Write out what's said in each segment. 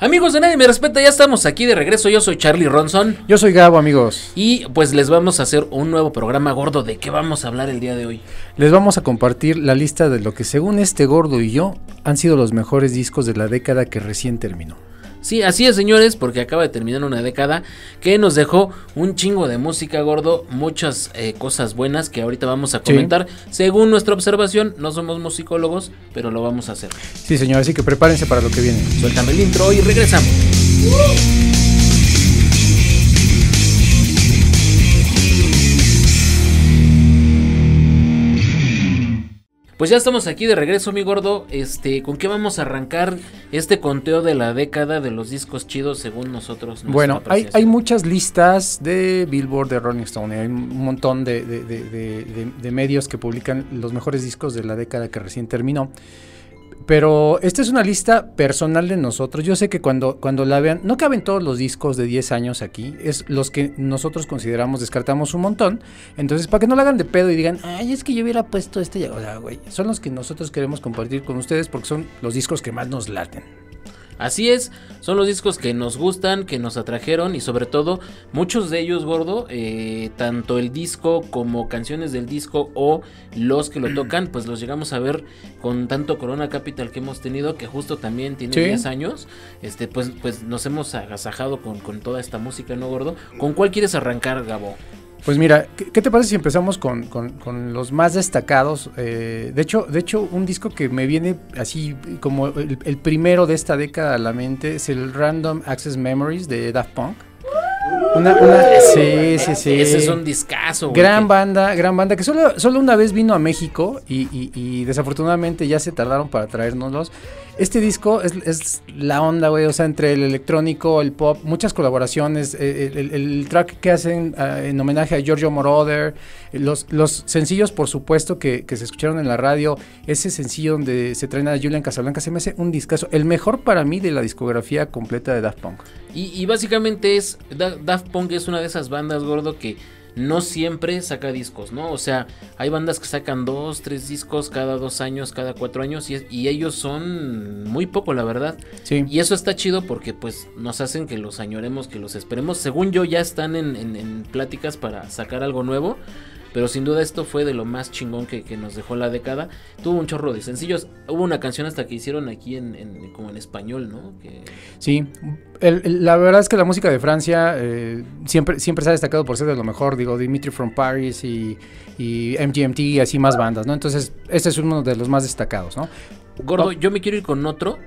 Amigos de Nadie Me Respeta, ya estamos aquí de regreso. Yo soy Charlie Ronson. Yo soy Gabo, amigos. Y pues les vamos a hacer un nuevo programa gordo. ¿De qué vamos a hablar el día de hoy? Les vamos a compartir la lista de lo que según este gordo y yo han sido los mejores discos de la década que recién terminó. Sí, así es, señores, porque acaba de terminar una década que nos dejó un chingo de música gordo, muchas eh, cosas buenas que ahorita vamos a comentar. Según nuestra observación, no somos musicólogos, pero lo vamos a hacer. Sí, señor, así que prepárense para lo que viene. Suéltame el intro y regresamos. Pues ya estamos aquí de regreso, mi gordo. Este, ¿con qué vamos a arrancar este conteo de la década de los discos chidos según nosotros? Bueno, hay, hay, muchas listas de Billboard, de Rolling Stone, hay un montón de, de, de, de, medios que publican los mejores discos de la década que recién terminó. Pero esta es una lista personal de nosotros. Yo sé que cuando, cuando la vean, no caben todos los discos de 10 años aquí, es los que nosotros consideramos, descartamos un montón. Entonces, para que no la hagan de pedo y digan, ay, es que yo hubiera puesto este, o sea, güey, son los que nosotros queremos compartir con ustedes porque son los discos que más nos laten. Así es, son los discos que nos gustan, que nos atrajeron y sobre todo muchos de ellos, gordo, eh, tanto el disco como canciones del disco o los que lo tocan, pues los llegamos a ver con tanto Corona Capital que hemos tenido, que justo también tiene 10 años, este, pues, pues nos hemos agasajado con, con toda esta música, ¿no, gordo? ¿Con cuál quieres arrancar, Gabo? Pues mira, ¿qué, te parece si empezamos con, los más destacados? Eh, de, hecho, de hecho, un disco que me viene así como el, el, primero de esta década a la mente es el Random Access Memories de Daft Punk. Una, sí, sí, sí. Ese es un discazo. Gran banda, gran banda, que solo, solo una vez vino a México y, y, desafortunadamente ya se tardaron para traérnoslos. Este disco es, es la onda, güey, o sea, entre el electrónico, el pop, muchas colaboraciones, eh, el, track que hacen uh, en homenaje a Giorgio Moroder, los, los sencillos, por supuesto, que, que, se escucharon en la radio, ese sencillo donde se traen a Julian Casablanca, se me hace un discazo, el mejor para mí de la discografía completa de Daft Punk. Y, y básicamente es, Daft Punk es una de esas bandas, gordo, que no siempre saca discos, ¿no? O sea, hay bandas que sacan dos, tres discos cada dos años, cada cuatro años, y, ellos son muy poco, la verdad. Sí. Y eso está chido porque, pues, nos hacen que los añoremos, que los esperemos. Según yo, ya están en, en pláticas para sacar algo nuevo. Pero sin duda esto fue de lo más chingón que, nos dejó la década. Tuvo un chorro de sencillos. Hubo una canción hasta que hicieron aquí en, como en español, ¿no? Sí, la verdad es que la música de Francia eh, siempre, siempre se ha destacado por ser de lo mejor. Digo, Dimitri from Paris y, y MGMT y así más bandas, ¿no? Entonces, este es uno de los más destacados, ¿no? Gordo, yo me quiero ir con otro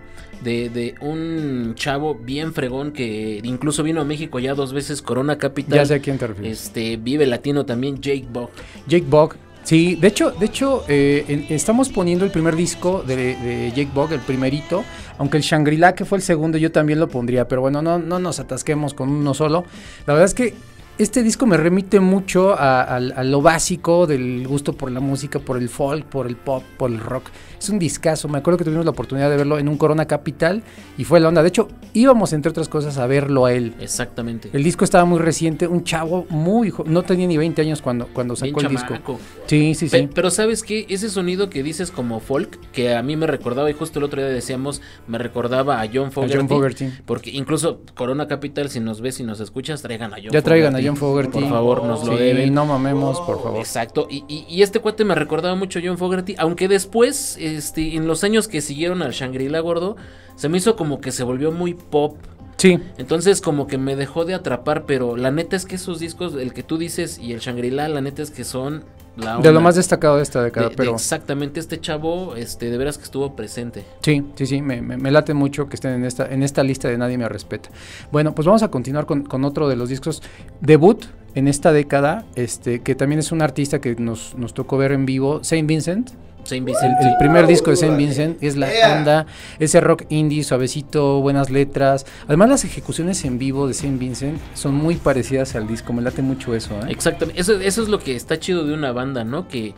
de, un chavo bien fregón que incluso vino a México ya dos veces, Corona Capital. Ya sé a quién te refieres. Este, vive latino también, Jake Bog. Jake Bog, Sí, de hecho, de hecho eh, estamos poniendo el primer disco de, Jake Bog, el primerito, aunque el Shangri-La, que fue el segundo, yo también lo pondría, pero bueno, no, no nos atasquemos con uno solo. La verdad es que este disco me remite mucho a, lo básico del gusto por la música, por el folk, por el pop, por el rock. Es un discazo. Me acuerdo que tuvimos la oportunidad de verlo en un Corona Capital y fue la onda. De hecho, íbamos, entre otras cosas, a verlo a él. Exactamente. El disco estaba muy reciente, un chavo muy. No tenía ni 20 años cuando, cuando sacó el disco. Sí, sí, sí. pero ¿sabes qué? Ese sonido que dices como folk, que a mí me recordaba, y justo el otro día decíamos, me recordaba a John Fogerty. A John Fogerty. Porque incluso Corona Capital, si nos ves y nos escuchas, traigan a John Ya traigan a John Fogerty. Por favor, nos lo deben. No mamemos, por favor. Exacto. Y, y, este cuate me recordaba mucho a John Fogerty, aunque después, este, en los años que siguieron al Shangri-La gordo, se me hizo como que se volvió muy pop. Sí. Entonces como que me dejó de atrapar, pero la neta es que esos discos, el que tú dices y el Shangri-La, la neta es que son de lo más destacado de esta década, pero... exactamente, este chavo, este, de veras que estuvo presente. Sí, sí, sí, me, me, late mucho que estén en esta, en esta lista de Nadie Me Respeta. Bueno, pues vamos a continuar con, con otro de los discos. Debut en esta década, este, que también es un artista que nos, nos tocó ver en vivo, Saint Vincent. Saint Vincent. El, primer disco de Saint Vincent es la onda, ese rock indie suavecito, buenas letras. Además las ejecuciones en vivo de Saint Vincent son muy parecidas al disco, me late mucho eso. ¿eh? Exactamente, eso, eso es lo que está chido de una banda, ¿no? Que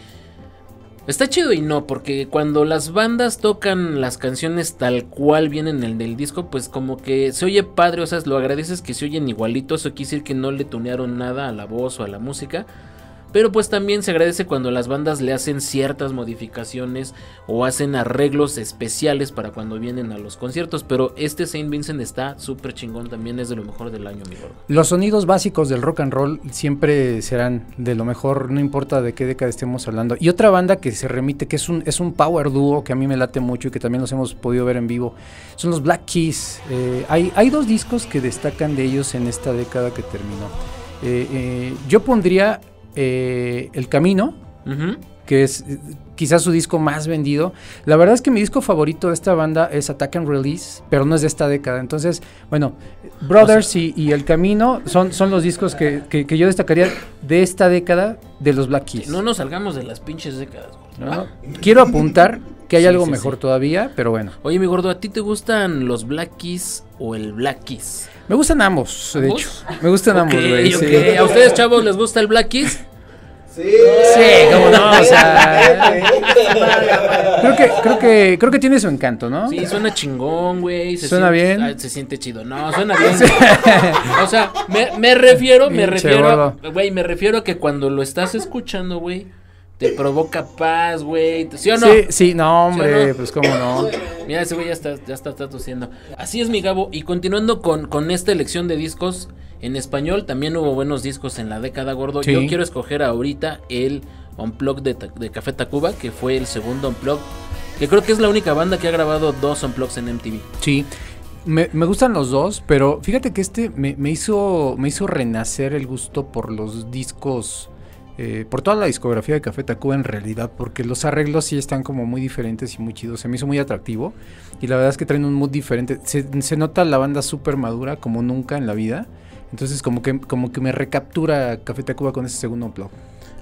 está chido y no, porque cuando las bandas tocan las canciones tal cual vienen en el del disco, pues como que se oye padre, o sea, lo agradeces que se oyen igualito, eso quiere decir que no le tunearon nada a la voz o a la música. Pero pues también se agradece cuando las bandas le hacen ciertas modificaciones o hacen arreglos especiales para cuando vienen a los conciertos. Pero este Saint Vincent está súper chingón, también es de lo mejor del año, mi gordo. Los sonidos básicos del rock and roll siempre serán de lo mejor, no importa de qué década estemos hablando. Y otra banda que se remite, que es un, es un power duo que a mí me late mucho y que también los hemos podido ver en vivo, son los Black Keys. Eh, hay, hay dos discos que destacan de ellos en esta década que terminó. Eh, eh, yo pondría eh, El Camino, que es eh, quizás su disco más vendido. La verdad es que mi disco favorito de esta banda es Attack and Release, pero no es de esta década. Entonces, bueno, Brothers y, y El Camino son, son los discos que, que- que yo destacaría de esta década de los Black Keys. No nos salgamos de las pinches décadas. ¿no? Quiero apuntar que hay Sí, algo sí, mejor sí. todavía, pero bueno. Oye, mi gordo, ¿a ti te gustan los Black Keys o el Black Keys? Me gustan ambos, de hecho. Me gustan ambos, güey. sí. ¿A ustedes, chavos, les gusta el Black Keys? Sí, Sí, cómo no, o sea, creo que, creo que, creo que tiene su encanto, ¿no? Sí, suena chingón, güey. ¿Suena siente- bien? se siente chido. No, suena bien. o sea, me, me refiero, me Pinche refiero, güey, me refiero a que cuando lo estás escuchando, güey, te provoca paz, güey. ¿Sí o no? Sí, sí, no, hombre, ¿Sí o no? pues cómo no. Mira, ese güey ya está, ya está, está tosiendo. Así es, mi Gabo. Y continuando con, con esta elección de discos en español, también hubo buenos discos en la década, gordo. Sí. Yo quiero escoger ahorita el Unplugged de, de Café Tacuba, que fue el segundo Unplugged. Que creo que es la única banda que ha grabado dos Unplugs en MTV. Sí, me, me gustan los dos, pero fíjate que este me, me hizo, me hizo renacer el gusto por los discos, eh, por toda la discografía de Café Tacuba en realidad, porque los arreglos sí están como muy diferentes y muy chidos, se me hizo muy atractivo y la verdad es que traen un mood diferente, se, se nota la banda súper madura como nunca en la vida, entonces como que, como que me recaptura Café Tacuba con ese segundo blog.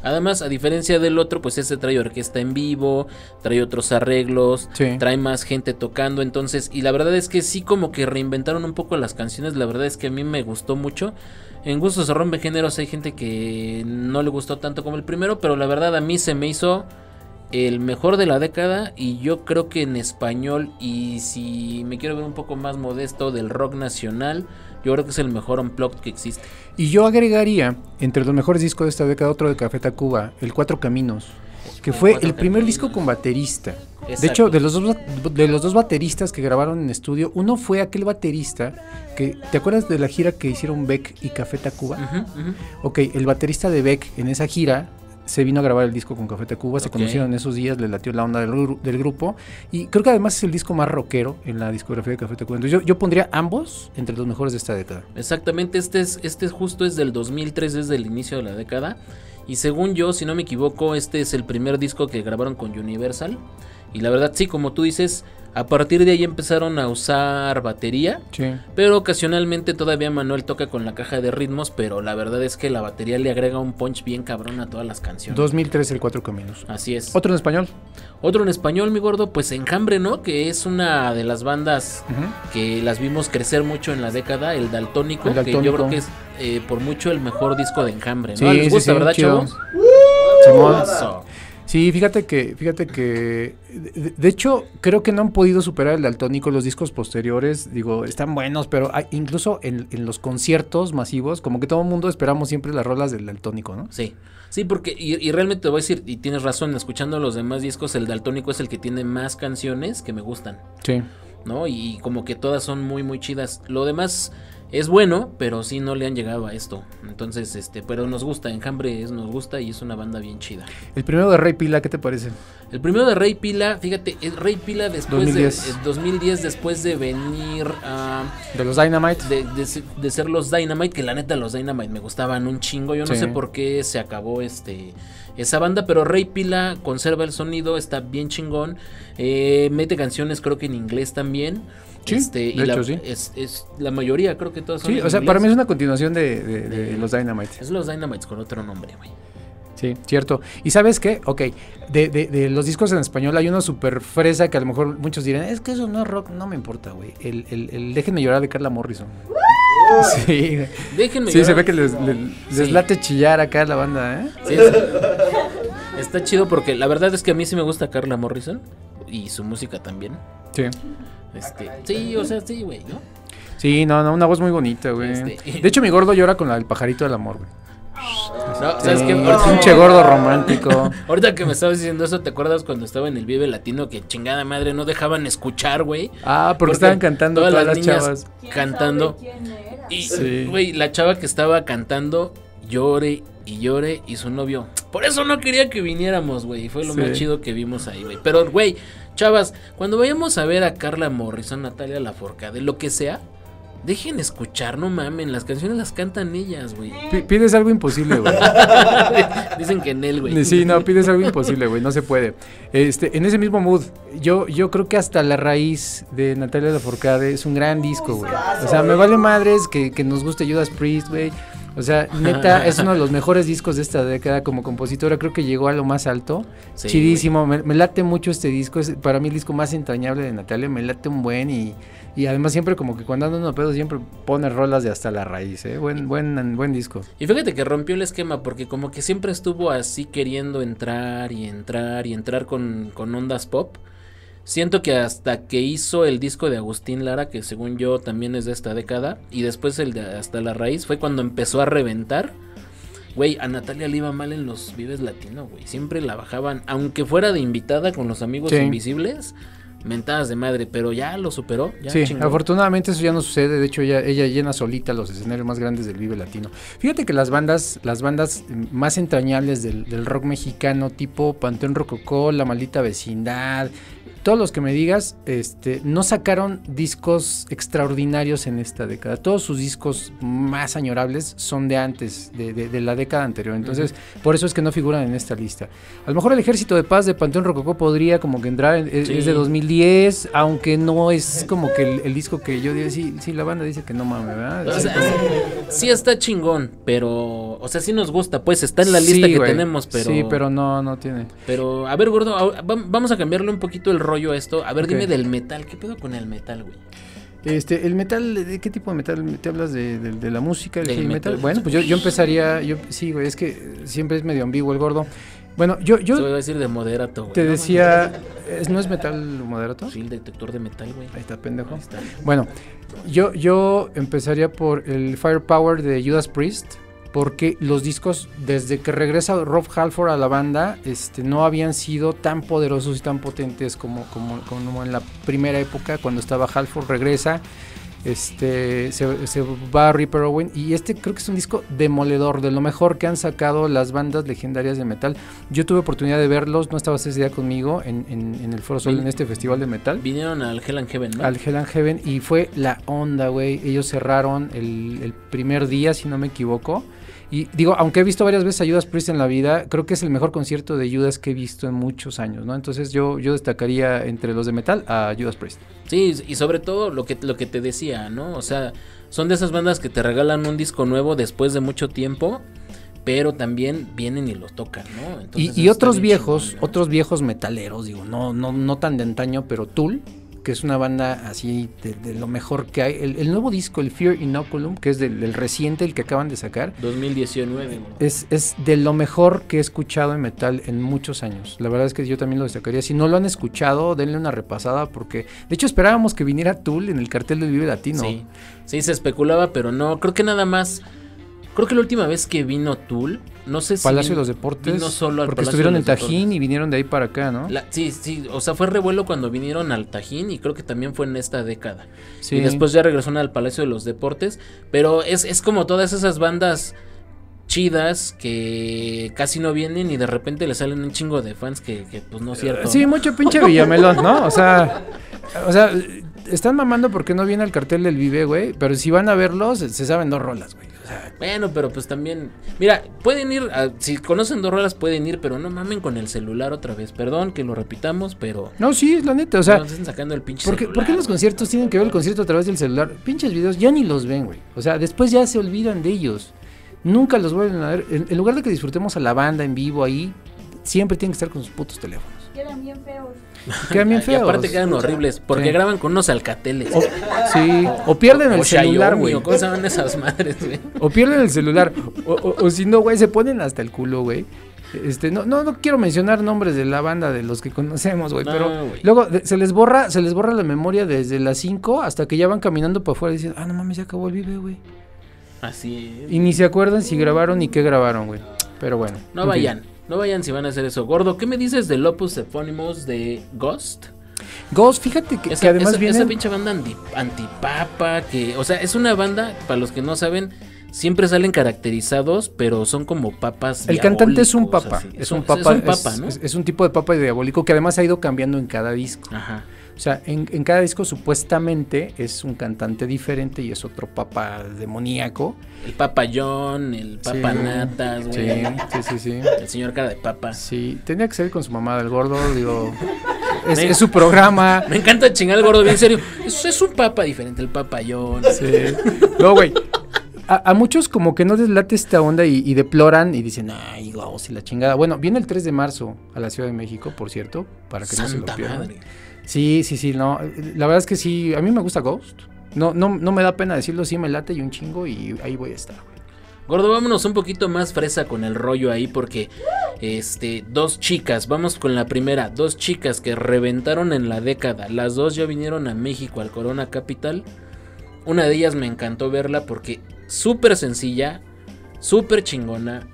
Además, a diferencia del otro, pues este trae orquesta en vivo, trae otros arreglos, Sí. trae más gente tocando, entonces, y la verdad es que sí como que reinventaron un poco las canciones, la verdad es que a mí me gustó mucho. En gustos se rompe géneros, hay gente que no le gustó tanto como el primero, pero la verdad a mí se me hizo el mejor de la década y yo creo que en español y si me quiero ver un poco más modesto del rock nacional, yo creo que es el mejor unplugged que existe. Y yo agregaría entre los mejores discos de esta década otro de Café Tacuba, El Cuatro Caminos, que fue el primer disco con baterista. De hecho, de los, dos, de los dos bateristas que grabaron en estudio, uno fue aquel baterista que, ¿te acuerdas de la gira que hicieron Beck y Café Tacuba? Ok, el baterista de Beck en esa gira se vino a grabar el disco con Café Tacuba, se conocieron en esos días, le latió la onda del, gru- del grupo y creo que además es el disco más rockero en la discografía de Café Tacuba. Entonces yo, yo pondría ambos entre los mejores de esta década. Exactamente, este es este justo es del 2003, desde el inicio de la década. Y según yo, si no me equivoco, este es el primer disco que grabaron con Universal. Y la verdad, sí, como tú dices, a partir de ahí empezaron a usar batería. Sí. Pero ocasionalmente todavía Manuel toca con la caja de ritmos. Pero la verdad es que la batería le agrega un punch bien cabrón a todas las canciones. 2003, El Cuatro Caminos. Así es. Otro en español. Otro en español, mi gordo, pues Enjambre, ¿no? Que es una de las bandas que las vimos crecer mucho en la década, el Daltónico, El que yo creo que es eh, por mucho el mejor disco de Enjambre, ¿no? Sí, ¿Les gusta, sí, verdad, chavos? Simón. Sí, fíjate que, fíjate que, de, de hecho, creo que no han podido superar el daltónico los discos posteriores, digo, están buenos, pero hay- incluso en, en los conciertos masivos, como que todo el mundo esperamos siempre las rolas del daltónico, ¿no? Sí, sí, porque, y, y realmente te voy a decir, y tienes razón, escuchando los demás discos, el Daltónico es el que tiene más canciones que me gustan, Sí. ¿no? Y como que todas son muy, muy chidas. Lo demás es bueno, pero sí no le han llegado a esto. Entonces, este, pero nos gusta, Enjambre es, nos gusta y es una banda bien chida. El primero de Rey Pila, ¿qué te parece? El primero de Rey Pila, fíjate, es Rey Pila después 2010. de eh, 2010, después de venir a De los Dynamite. de, de de ser los Dynamite, que la neta los Dynamite me gustaban un chingo. Yo no Sí. sé por qué se acabó este esa banda, pero Rey Pila conserva el sonido, está bien chingón. Eh, mete canciones creo que en inglés también. Sí, Este, y de la, hecho, sí. es, es la mayoría, creo que todas son Sí, o sea, inglés. para mí es una continuación de, de- de De- los Dynamite. Es los Dynamites con otro nombre, güey. Sí, cierto. ¿Y sabes qué? Ok, de, de, de los discos en español hay uno súper fresa que a lo mejor muchos dirán, es que eso no es rock, no me importa, güey. El, el, el Déjenme llorar de Carla Morrison. Sí. Déjenme Sí, se ve que les, les- les Sí. late chillar acá la banda, ¿eh? Sí, es- está chido porque la verdad es que a mí sí me gusta Carla Morrison y su música también. Sí. Este, sí, o sea, sí, güey, ¿no? Sí, no, no, una voz muy bonita, güey. Este- De hecho, mi gordo llora con la del pajarito del amor, güey. No, ¿sabes Sí, qué? el Ahorita- pinche gordo romántico. Ahorita que me estabas diciendo eso, ¿te acuerdas cuando estaba en el Vive Latino que chingada madre no dejaban escuchar, güey? Ah, porque, estaban cantando todas, las, niñas chavas. cantando. ¿Quién era? Y, Sí. güey, la chava que estaba cantando llore y llore y su novio. Por eso no quería que viniéramos, güey. Fue lo Sí. más chido que vimos ahí, güey. Pero, güey, chavas, cuando vayamos a ver a Carla Morrison, Natalia Laforcade, lo que sea, dejen escuchar, no mamen. Las canciones las cantan ellas, güey. Pi- pides algo imposible, güey. Dicen que en él, güey. Sí, no, pides algo imposible, güey, no se puede. Este, en ese mismo mood, yo, yo creo que hasta la raíz de Natalia Lafourcade es un gran disco, güey. O sea, me vale madres que, que nos guste Judas Priest, güey. O sea, neta, es uno de los mejores discos de esta década como compositora. Creo que llegó a lo más alto. Sí, Chidísimo. Me, me late mucho este disco. Es para mí el disco más entrañable de Natalia. Me late un buen y, y además siempre como que cuando ando en un pedo siempre pone rolas de hasta la raíz, ¿eh? Buen, buen, buen disco. Y fíjate que rompió el esquema porque como que siempre estuvo así queriendo entrar y entrar y entrar con, con ondas pop. Siento que hasta que hizo el disco de Agustín Lara, que según yo también es de esta década, y después el de Hasta la Raíz, fue cuando empezó a reventar. Güey, a Natalia le iba mal en los Vives Latino, güey. Siempre la bajaban, aunque fuera de invitada con los amigos Sí. invisibles, mentadas de madre, pero ya lo superó. Ya sí, chingó. afortunadamente eso ya no sucede. De hecho, ella, ella llena solita los escenarios más grandes del Vive Latino. Fíjate que las bandas, las bandas más entrañables del, del rock mexicano, tipo Panteón Rococó, La Maldita Vecindad, todos los que me digas, este, no sacaron discos extraordinarios en esta década. Todos sus discos más añorables son de antes, de, de- de la década anterior. Entonces, por eso es que no figuran en esta lista. A lo mejor el Ejército de Paz de Panteón Rococó podría como que entrar, en- es, Sí. es de 2010, aunque no es como que el, el disco que yo digo, sí, sí, la banda dice que no mames, ¿verdad? O Sí, sea, como- sí está chingón, pero, o sea, sí nos gusta, pues está en la lista Sí, que tenemos, pero, Sí, pero no, no tiene. pero, a ver, gordo, vamos a cambiarle un poquito el rollo esto. A ver, dime del metal, ¿qué pedo con el metal, güey? Este, el metal, ¿de qué tipo de metal? ¿Te hablas de, de- de la música, del heavy metal? metal. Bueno, pues yo, yo empezaría, yo, sí, güey, es que siempre es medio ambiguo el gordo. Bueno, yo, yo va a decir de moderato, güey. te No, decía, ¿es- ¿no es metal moderato? Sí, el detector de metal, güey. Ahí está, pendejo. Ahí está. Bueno, yo, yo empezaría por el Firepower de Judas Priest, porque los discos, desde que regresa Rob Halford a la banda, este, no habían sido tan poderosos y tan potentes como, como, como en la primera época, cuando estaba Halford, regresa. Este se, se va a Reaper Owen y este creo que es un disco demoledor, de lo mejor que han sacado las bandas legendarias de metal. Yo tuve oportunidad de verlos, no estabas ese día conmigo en, en- en el Foro Sol, en este festival de metal Vinieron al Hell and Heaven, ¿no? al Hell and Heaven y fue la onda, güey. Ellos cerraron el, el primer día, si no me equivoco. Y digo, aunque he visto varias veces a Judas Priest en la vida, creo que es el mejor concierto de Judas que he visto en muchos años, ¿no? Entonces yo, yo destacaría entre los de metal a Judas Priest. Sí, y sobre todo lo que, lo que te decía, ¿no? O sea, son de esas bandas que te regalan un disco nuevo después de mucho tiempo, pero también vienen y lo tocan, ¿no? Entonces, Y, otros viejos, chingón, ¿no? otros viejos metaleros, digo, no, no, no tan de antaño, pero Tool, que es una banda así de, de lo mejor que hay. El, el nuevo disco, el Fear Inoculum, que es del, del reciente, el que acaban de sacar, 2019, güey. Es, es de lo mejor que he escuchado en metal en muchos años. La verdad es que yo también lo destacaría. Si no lo han escuchado, denle una repasada porque de hecho esperábamos que viniera Tool en el cartel del Vive Latino. Sí, sí, se especulaba, pero no, creo que nada más. Creo que la última vez que vino Tool, no sé si. Palacio de los Deportes. vino solo al porque Palacio estuvieron en Tajín Deportes. y vinieron de ahí para acá, ¿no? La- sí, sí, o sea, fue revuelo cuando vinieron al Tajín y creo que también fue en esta década. sí. Y después ya regresaron al Palacio de los Deportes. Pero es, es como todas esas bandas chidas que casi no vienen y de repente le salen un chingo de fans que, que, pues no es cierto. Sí, mucho pinche Villamelón, ¿no? O sea, o sea, están mamando porque no viene el cartel del Vive, güey. Pero si van a verlos, se saben dos rolas, güey. Bueno, pero pues también. Mira, pueden ir. a- si conocen dos rolas, pueden ir, pero no mamen con el celular otra vez. Perdón que lo repitamos, pero. no, sí, es la neta. O sea, no estén sacando el pinche ¿Por qué, celular, por qué los conciertos tienen que ver el concierto a través del celular? Pinches videos ya ni los ven, güey. O sea, después ya se olvidan de ellos. Nunca los vuelven a ver. En, en lugar de que disfrutemos a la banda en vivo ahí, siempre tienen que estar con sus putos teléfonos. Quedan bien feos. Quedan bien Y feos. aparte quedan horribles, porque Sí. graban con unos alcateles. O, sí, o pierden el O celular, güey. o ¿Cómo se llaman esas madres, güey? O pierden el celular. O, si no, güey, se ponen hasta el culo, güey. Este, no, no, no quiero mencionar nombres de la banda de los que conocemos, güey, No, pero luego de- se les borra, se les borra la memoria desde las 5 hasta que ya van caminando para afuera y dicen, ah, no mames, ya acabó el vive, güey. Así es. Y ni se acuerdan si grabaron ni qué grabaron, güey. Pero bueno. No fin. No vayan si van a hacer eso. Gordo, ¿qué me dices del Opus Eponymous de Ghost? Ghost, fíjate que, Esa, que además esa- viene. esa pinche banda anti- antipapa, que, o sea, es una banda, para los que no saben, siempre salen caracterizados, pero son como papas. El cantante es un papa, así. es un papa, Es un papa, es- ¿no? es un tipo de papa diabólico que además ha ido cambiando en cada disco. Ajá. O sea, en, en cada disco supuestamente es un cantante diferente y es otro papa demoníaco. El Papa John, el Papa Sí. Natas, Sí, güey. sí, sí, sí. El señor cara de papa. Sí, tenía que ser con su mamá del gordo, digo. Es, Me- es su programa. Me encanta chingar al gordo, bien serio. Es, es un papa diferente, el Papa John. Sí. No, güey. A, a muchos como que no les late esta onda y, y deploran y dicen, ay, Ghost y la chingada. Bueno, viene el 3 de marzo a la Ciudad de México, por cierto, para que no se lo pierdan. madre. Sí, sí, sí, no. La verdad es que sí, a mí me gusta Ghost. No, no, no me da pena decirlo, sí me late y un chingo y ahí voy a estar, güey. Gordo, vámonos un poquito más fresa con el rollo ahí porque este dos chicas, vamos con la primera, dos chicas que reventaron en la década. Las dos ya vinieron a México al Corona Capital. Una de ellas me encantó verla porque súper sencilla, súper chingona,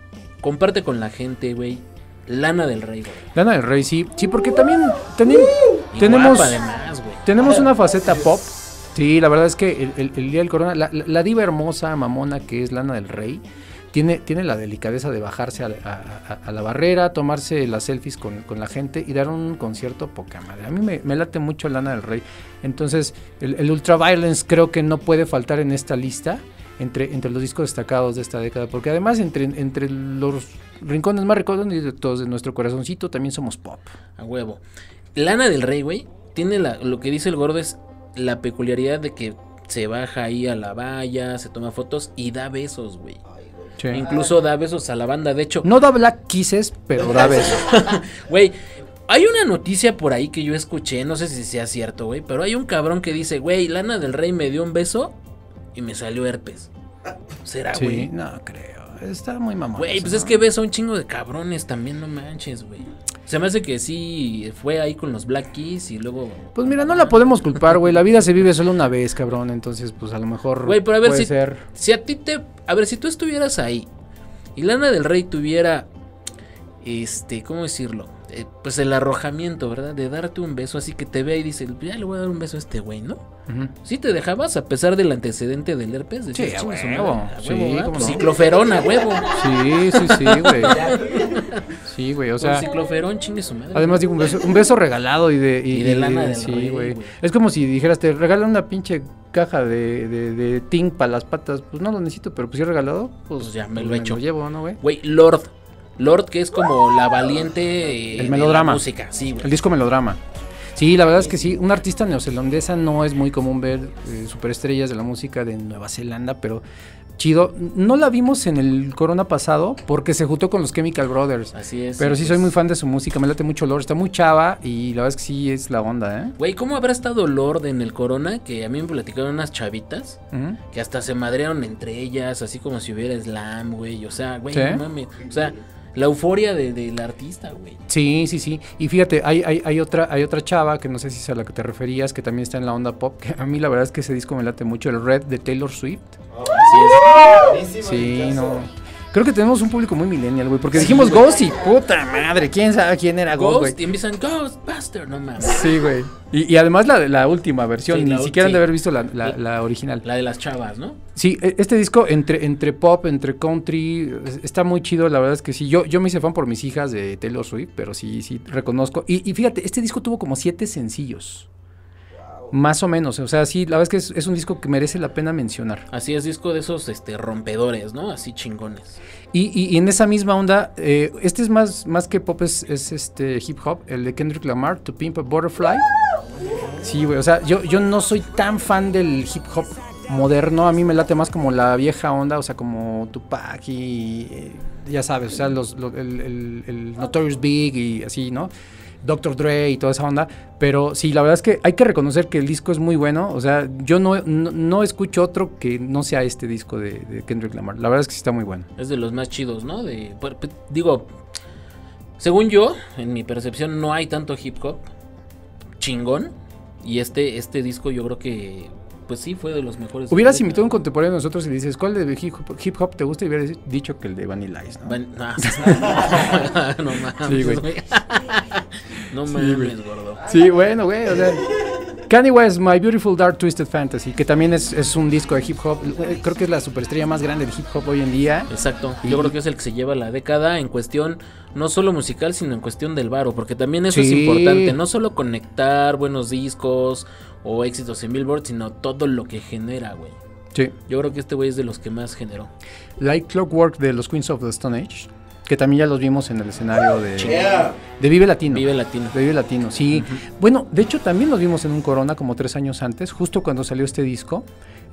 comparte con la gente, güey. Lana del Rey, güey. Lana del Rey, sí. Sí, porque también teni- tenemos, además, tenemos una faceta pop. Sí, la verdad es que el, el- el día del corona, la, la- la diva hermosa, mamona que es Lana del Rey, tiene, tiene la delicadeza de bajarse a, a- a- a la barrera, tomarse las selfies con, con la gente y dar un concierto poca madre. A mí me, me late mucho Lana del Rey. Entonces, el, el Ultraviolence creo que no puede faltar en esta lista. Entre, entre los discos destacados de esta década, porque además entre, entre los rincones más recónditos de nuestro corazoncito también somos pop. A huevo. Lana del Rey, güey, tiene la, lo que dice el gordo es la peculiaridad de que se baja ahí a la valla, se toma fotos y da besos, güey. Sí. Incluso da besos a la banda. De hecho, No da Black Kisses, pero da besos. güey, hay una noticia por ahí que yo escuché, no sé si sea cierto, güey, pero hay un cabrón que dice, güey, Lana del Rey me dio un beso y me salió herpes. ¿Será, Sí, güey? no creo. Está muy mamón. Güey, pues ¿no? es que ves a un chingo de cabrones también, no manches, güey. Se me hace que sí fue ahí con los Black Keys y luego. Pues mira, no la podemos culpar, güey. La vida se vive solo una vez, cabrón. Entonces, pues a lo mejor. Güey, pero a ver puede si- ser. Si a ti te. A ver, si tú estuvieras ahí y Lana del Rey tuviera. Este, ¿cómo decirlo? Eh, pues el arrojamiento, ¿verdad? De darte un beso así que te vea y dice, ya le voy a dar un beso a este güey, ¿no? Ujú. ¿Sí te dejabas a pesar del antecedente del herpes? Decías, Sí, a "Chingue su huevo, madre, a sí, cómo Pues no. Cicloferón a huevo. Sí, sí, sí, güey. Sí, güey. O sea. cicloferón, chingue su madre. Además digo un beso, un beso regalado y de Y de lana del sí, güey. Es como si dijeras te regalan una pinche caja de de, de ting para las patas, pues no lo necesito, pero pues si es regalado, pues, Pues ya, me pues lo echo. llevo, ¿no, güey? Güey, Lord. Lord, que es como la valiente. eh, El de melodrama. la música, sí, güey. El disco melodrama. Sí, la verdad es que sí, una artista neozelandesa no es muy común ver eh, superestrellas de la música de Nueva Zelanda, pero chido. No la vimos en el Corona pasado porque se juntó con los Chemical Brothers. Así es. Pero sí pues. soy muy fan de su música, me late mucho Lord, está muy chava y la verdad es que sí es la onda, ¿eh? Güey, ¿cómo habrá estado Lord en el Corona? Que a mí me platicaron unas chavitas que hasta se madrearon entre ellas, así como si hubiera slam, güey. O sea, güey, ¿Sí? no mames. O sea, la euforia de- del artista, güey. Sí, sí, sí. Y fíjate, hay, hay, hay otra, hay otra chava que no sé si es a la que te referías, que también está en la onda pop, que a mí la verdad es que ese disco me late mucho, el Red de Taylor Swift. Así Sí, no. Creo que tenemos un público muy millennial, güey, porque dijimos Ghost y puta madre, ¿quién sabe quién era. Ghost, Ghost, y empiezan Ghostbuster, no mames. Sí, güey. Y, y además la, la última versión, Sí, ni la siquiera han de haber visto la, la- la original. La de las chavas, ¿no? Sí, e- este disco entre, entre pop, entre country, es- está muy chido, la verdad es que sí. Yo, yo me hice fan por mis hijas de Taylor Swift, pero sí, sí, reconozco. Y, y fíjate, este disco tuvo como siete sencillos. Más o menos, o sea, sí, la verdad es que es, es un disco que merece la pena mencionar. Así es, disco de esos este, rompedores, ¿no? Así chingones. Y, y- y en esa misma onda, eh, este es más, más que pop, es, es este hip hop, el de Kendrick Lamar, To Pimp a Butterfly. Sí, güey, o sea, yo, yo no soy tan fan del hip hop moderno, a mí me late más como la vieja onda, o sea, como Tupac y eh, ya sabes, o sea, los, lo- el, el- el Notorious Big y así, ¿no? Dr. Dre y toda esa onda, pero sí, la verdad es que hay que reconocer que el disco es muy bueno, o sea, yo no, no, no escucho otro que no sea este disco de, de Kendrick Lamar, la verdad es que sí está muy bueno. Es de los más chidos, ¿no? De, pe- digo, según yo, en mi percepción, no hay tanto hip hop chingón. Y este, este disco yo creo que pues sí, fue de los mejores. Hubieras invitado a un contemporáneo de nosotros y le dices, ¿cuál de hip hop, hip hop te gusta? Y hubieras dicho que el de Vanilla Ice, ¿no? Van- no, no mames, Sí, güey. No mames, güey. gordo. Sí, bueno, güey, o sea... Kanye West, My Beautiful Dark Twisted Fantasy, que también es, es un disco de hip hop, creo que es la superestrella más grande del hip hop hoy en día. Exacto. Y- Yo creo que es el que se lleva la década en cuestión no solo musical, sino en cuestión del varo, porque también eso es importante, no solo conectar buenos discos o éxitos en Billboard, sino todo lo que genera, güey. Sí. Yo creo que este güey es de los que más generó. Like Clockwork de los Queens of the Stone Age, que también ya los vimos en el escenario de, Yeah. de Vive Latino. Vive Latino. De Vive Latino, sí. Bueno, de hecho también los vimos en un Corona como tres años antes, justo cuando salió este disco.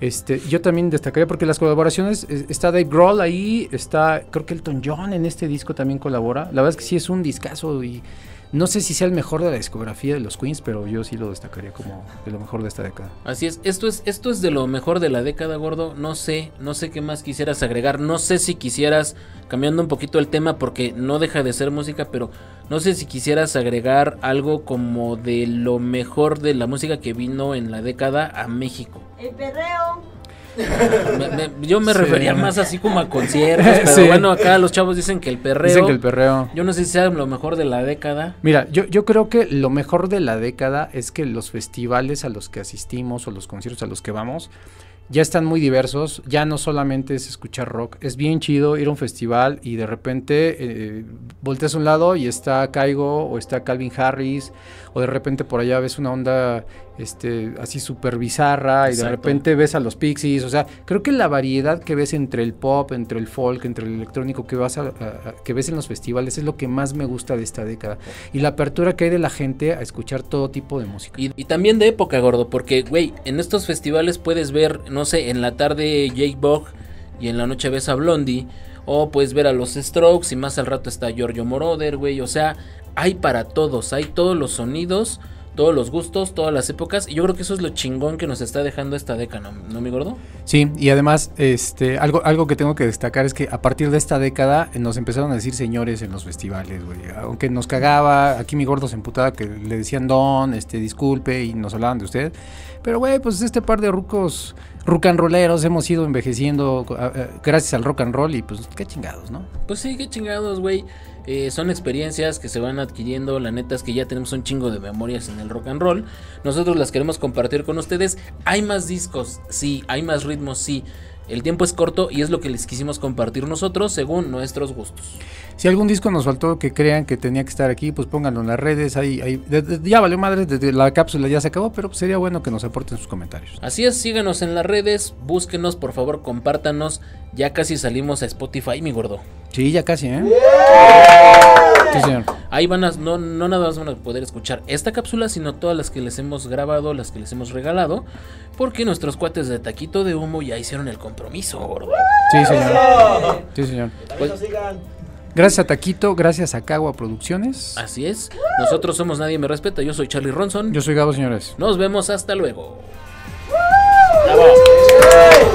Este, yo también destacaría porque las colaboraciones, eh, está Dave Grohl ahí, está, creo que Elton John en este disco también colabora. La verdad es que sí es un discazo y no sé si sea el mejor de la discografía de los Queens, pero yo sí lo destacaría como de lo mejor de esta década. Así es, esto es, esto es de lo mejor de la década, gordo. No sé, no sé qué más quisieras agregar. No sé si quisieras, cambiando un poquito el tema, porque no deja de ser música, pero no sé si quisieras agregar algo como de lo mejor de la música que vino en la década a México. El perreo. Me- me- yo me Sí. refería más así como a conciertos, pero Sí. bueno, acá los chavos dicen que el perreo. Dicen que el perreo... Yo no sé si sea lo mejor de la década. Mira, yo, yo creo que lo mejor de la década es que los festivales a los que asistimos o los conciertos a los que vamos ya están muy diversos. Ya no solamente es escuchar rock. Es bien chido ir a un festival y de repente eh, volteas a un lado y está Caigo o está Calvin Harris o de repente por allá ves una onda este, así súper bizarra y de repente ves a los Pixies. O sea, creo que la variedad que ves entre el pop, entre el folk, entre el electrónico que, vas a- a- a- que ves en los festivales es lo que más me gusta de esta década. Y la apertura que hay de la gente a escuchar todo tipo de música. Y, y también de época, gordo, porque, güey, en estos festivales puedes ver, no sé, en la tarde Jake Bog y en la noche ves a Blondie, o puedes ver a los Strokes y más al rato está Giorgio Moroder, güey, o sea, hay para todos, hay todos los sonidos, todos los gustos, todas las épocas, y yo creo que eso es lo chingón que nos está dejando esta década, ¿no, ¿no mi gordo? Sí, y además, este, algo, algo que tengo que destacar es que a partir de esta década eh, nos empezaron a decir señores en los festivales, güey. Aunque nos cagaba, aquí mi gordo se emputaba que le decían don, este, disculpe, y nos hablaban de usted. Pero, güey, pues este par de rucos, rucanroleros, hemos ido envejeciendo a- a- gracias al rock and roll y pues qué chingados, ¿no? Pues sí, qué chingados, güey. Eh, son experiencias que se van adquiriendo. La neta es que ya tenemos un chingo de memorias en el rock and roll. Nosotros las queremos compartir con ustedes. Hay más discos, sí. Hay más ritmos, sí. El tiempo es corto y es lo que les quisimos compartir nosotros según nuestros gustos. Si algún disco nos faltó que crean que tenía que estar aquí, pues pónganlo en las redes. Ahí, ahí- de- de- ya valió madre, desde la cápsula ya se acabó, pero pues sería bueno que nos aporten sus comentarios. Así es, síganos en las redes, búsquenos, por favor, compártanos. Ya casi salimos a Spotify, mi gordo. Sí, ya casi, ¿eh? Sí, señor. Ahí van a, no, no nada más van a poder escuchar esta cápsula, sino todas las que les hemos grabado, las que les hemos regalado, porque nuestros cuates de Taquito de Humo ya hicieron el compromiso, gordo. Sí, señor. Sí, señor. Pues-. Gracias a Taquito, gracias a Cagua Producciones. Así es, nosotros somos Nadie Me Respeta, yo soy Charlie Ronson. Yo soy Gabo, señores. Nos vemos hasta luego. Bravo.